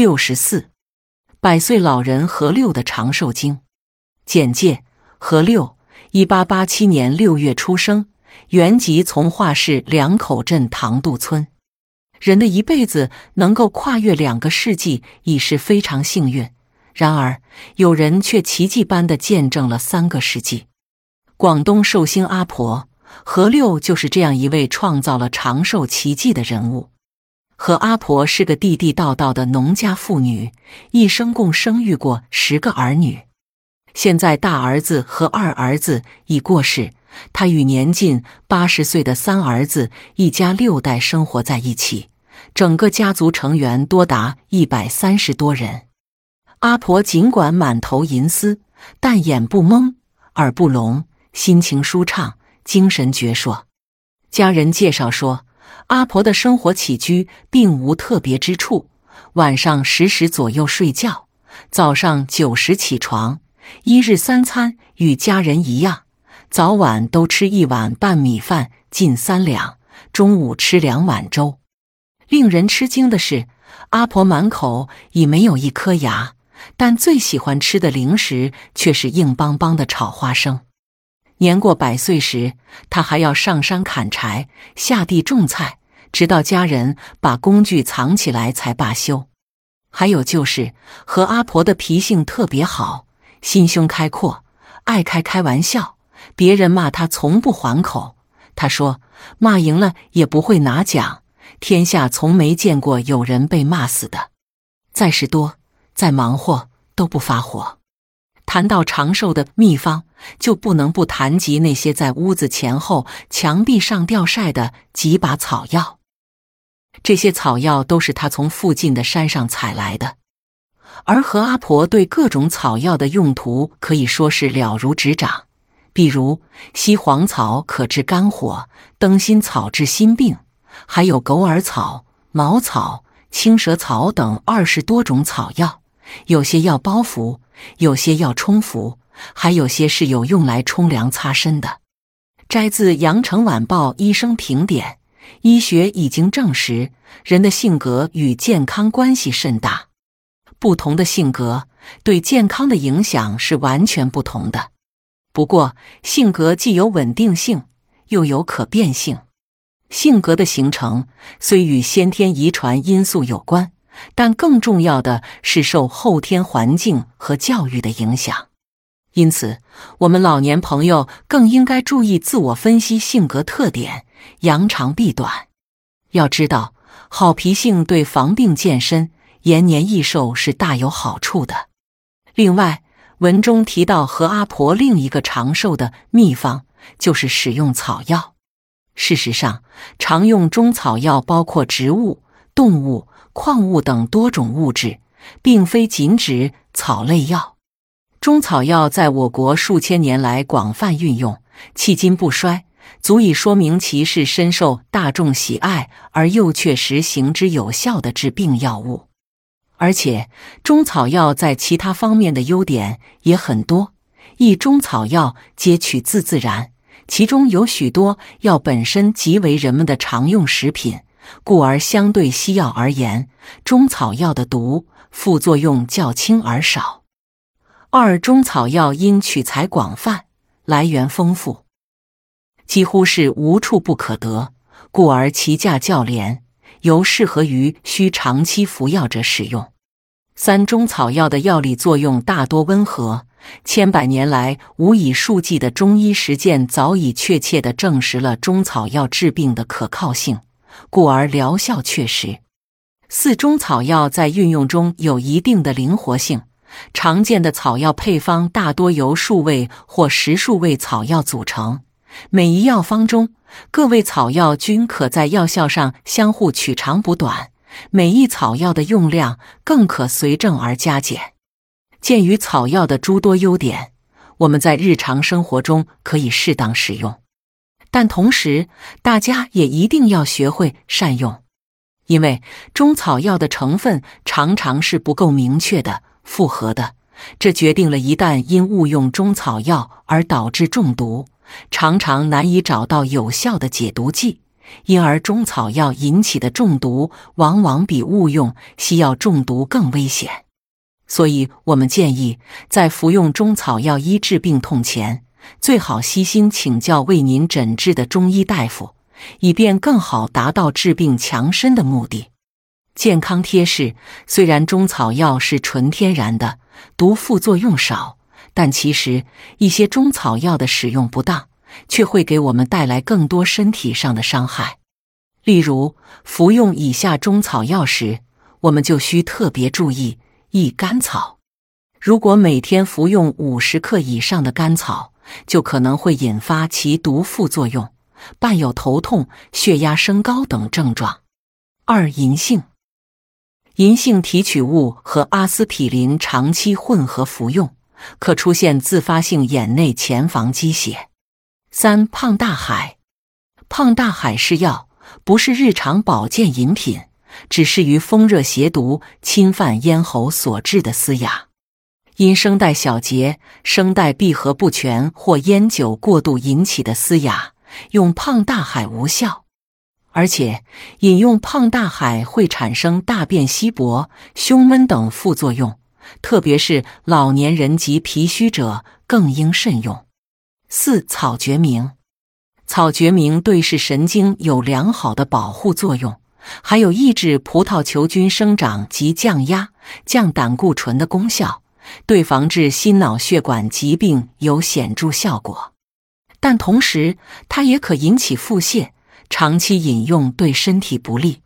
六十四，百岁老人何六的长寿经。简介：何六，一八八七年六月出生，原籍从化市两口镇唐渡村。人的一辈子能够跨越两个世纪，已是非常幸运。然而，有人却奇迹般的见证了三个世纪。广东寿星阿婆何六就是这样一位创造了长寿奇迹的人物。何阿婆是个地地道道的农家妇女，一生共生育过十个儿女。现在大儿子和二儿子已过世，她与年近八十岁的三儿子一家六代生活在一起，整个家族成员多达一百三十多人。阿婆尽管满头银丝，但眼不蒙，耳不聋，心情舒畅，精神矍铄。家人介绍说，阿婆的生活起居并无特别之处，晚上十时左右睡觉，早上九时起床，一日三餐与家人一样，早晚都吃一碗半米饭，近三两，中午吃两碗粥。令人吃惊的是，阿婆满口已没有一颗牙。但最喜欢吃的零食却是硬邦邦的炒花生。年过百岁时，他还要上山砍柴、下地种菜，直到家人把工具藏起来才罢休。还有就是和阿婆的脾性特别好，心胸开阔，爱开开玩笑。别人骂他从不还口，他说骂赢了也不会拿奖。天下从没见过有人被骂死的。再事多。再忙活都不发火。谈到长寿的秘方，就不能不谈及那些在屋子前后墙壁上吊晒的几把草药。这些草药都是他从附近的山上采来的。而何阿婆对各种草药的用途可以说是了如指掌。比如西黄草可治肝火，灯心草治心病，还有狗耳草、茅草、青蛇草等二十多种草药。有些药包服，有些要冲服，还有些是有用来冲凉擦身的。摘自《羊城晚报》医生评点：医学已经证实，人的性格与健康关系甚大，不同的性格对健康的影响是完全不同的。不过，性格既有稳定性，又有可变性。性格的形成虽与先天遗传因素有关。但更重要的是受后天环境和教育的影响，因此，我们老年朋友更应该注意自我分析性格特点，扬长避短。要知道，好脾性对防病健身、延年益寿是大有好处的。另外，文中提到何阿婆另一个长寿的秘方，就是使用草药。事实上，常用中草药包括植物、动物。矿物等多种物质，并非仅指草类药。中草药在我国数千年来广泛运用，迄今不衰，足以说明其是深受大众喜爱而又确实行之有效的治病药物。而且，中草药在其他方面的优点也很多。一中草药皆取自自然，其中有许多药本身即为人们的常用食品。故而相对西药而言，中草药的毒副作用较轻而少。二中草药因取材广泛，来源丰富，几乎是无处不可得，故而其价较廉，尤适合于需长期服药者使用。三中草药的药理作用大多温和，千百年来无以数计的中医实践早已确切地证实了中草药治病的可靠性。故而疗效确实。四中草药在运用中有一定的灵活性，常见的草药配方大多由数味或十数味草药组成，每一药方中各味草药均可在药效上相互取长补短，每一草药的用量更可随症而加减。鉴于草药的诸多优点，我们在日常生活中可以适当使用。但同时，大家也一定要学会善用，因为中草药的成分常常是不够明确的、复合的，这决定了一旦因误用中草药而导致中毒，常常难以找到有效的解毒剂，因而中草药引起的中毒往往比误用西药中毒更危险。所以，我们建议在服用中草药医治病痛前，最好悉心请教为您诊治的中医大夫，以便更好达到治病强身的目的。健康贴士：虽然中草药是纯天然的，毒副作用少，但其实一些中草药的使用不当，却会给我们带来更多身体上的伤害。例如，服用以下中草药时，我们就需特别注意。一甘草，如果每天服用五十克以上的甘草，就可能会引发其毒副作用，伴有头痛、血压升高等症状。二银杏，银杏提取物和阿司匹林长期混合服用，可出现自发性眼内前房积血。三胖大海，胖大海是药，不是日常保健饮品。只适于风热邪毒侵犯咽喉所致的嘶哑，因声带小结、声带闭合不全或烟酒过度引起的嘶哑，用胖大海无效。而且饮用胖大海会产生大便稀薄、胸闷等副作用，特别是老年人及脾虚者更应慎用。四草决明，草决明对视神经有良好的保护作用。还有抑制葡萄球菌生长及降压、降胆固醇的功效，对防治心脑血管疾病有显著效果。但同时，它也可引起腹泻，长期饮用对身体不利。